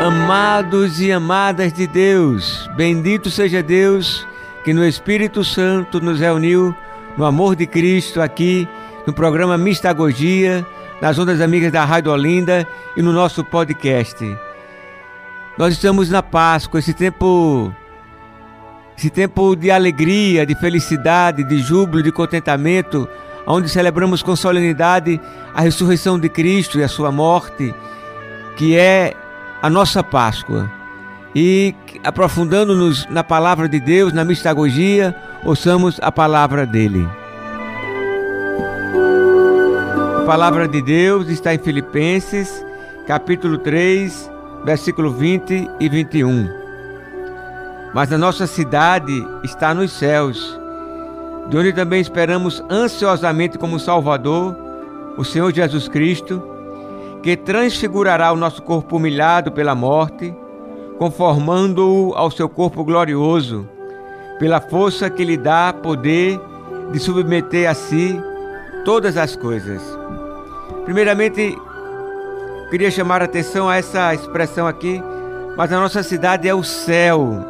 Amados e amadas de Deus, bendito seja Deus que no Espírito Santo nos reuniu no amor de Cristo aqui no programa Mistagogia, nas ondas amigas da Rádio Olinda e no nosso podcast. Nós estamos na Páscoa, esse tempo esse tempo de alegria, de felicidade, de júbilo, de contentamento, onde celebramos com solenidade a ressurreição de Cristo e a sua morte, que é a nossa Páscoa. E aprofundando-nos na palavra de Deus, na mistagogia, ouçamos a palavra dele. A palavra de Deus está em Filipenses, capítulo 3, versículo 20 e 21. Mas a nossa cidade está nos céus, de onde também esperamos ansiosamente como Salvador, o Senhor Jesus Cristo, que transfigurará o nosso corpo humilhado pela morte, conformando-o ao seu corpo glorioso, pela força que lhe dá poder de submeter a si todas as coisas. Primeiramente, queria chamar a atenção a essa expressão aqui, mas a nossa cidade é o céu.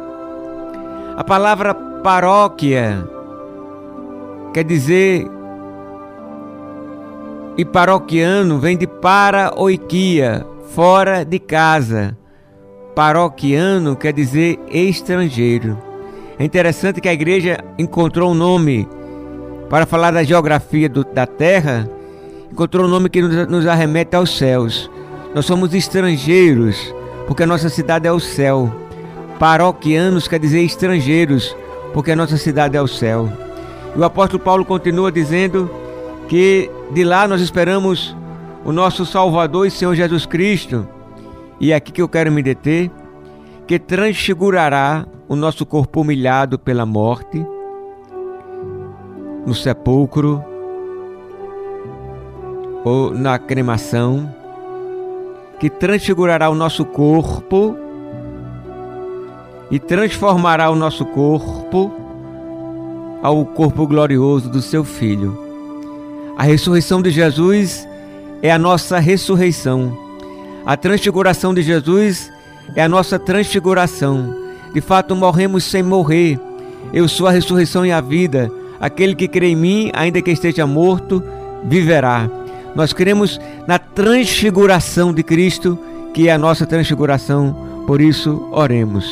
A palavra paróquia quer dizer e paroquiano vem de paroiquia, fora de casa. Paroquiano quer dizer estrangeiro. É interessante que a igreja encontrou um nome para falar da geografia do, da terra, encontrou um nome que nos, nos arremete aos céus. Nós somos estrangeiros, porque a nossa cidade é o céu. Paroquianos quer dizer estrangeiros, porque a nossa cidade é o céu. E o apóstolo Paulo continua dizendo que de lá nós esperamos o nosso Salvador e Senhor Jesus Cristo. E é aqui que eu quero me deter, que transfigurará o nosso corpo humilhado pela morte, no sepulcro ou na cremação, que transfigurará o nosso corpo e transformará o nosso corpo ao corpo glorioso do seu Filho. A ressurreição de Jesus é a nossa ressurreição. A transfiguração de Jesus é a nossa transfiguração. De fato, morremos sem morrer. Eu sou a ressurreição e a vida. Aquele que crê em mim, ainda que esteja morto, viverá. Nós cremos na transfiguração de Cristo, que é a nossa transfiguração. Por isso, oremos.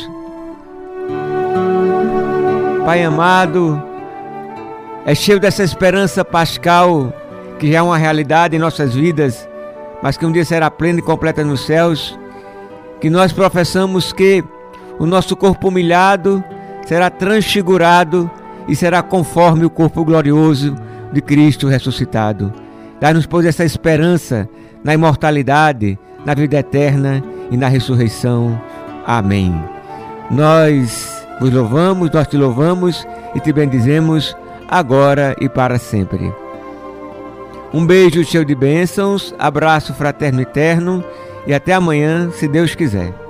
Pai amado, é cheio dessa esperança pascal que já é uma realidade em nossas vidas, mas que um dia será plena e completa nos céus, que nós professamos que o nosso corpo humilhado será transfigurado e será conforme o corpo glorioso de Cristo ressuscitado. Dá-nos, pois, essa esperança na imortalidade, na vida eterna e na ressurreição. Amém. Nós vos louvamos, nós te louvamos e te bendizemos agora e para sempre. Um beijo cheio de bênçãos, abraço fraterno eterno e até amanhã, se Deus quiser.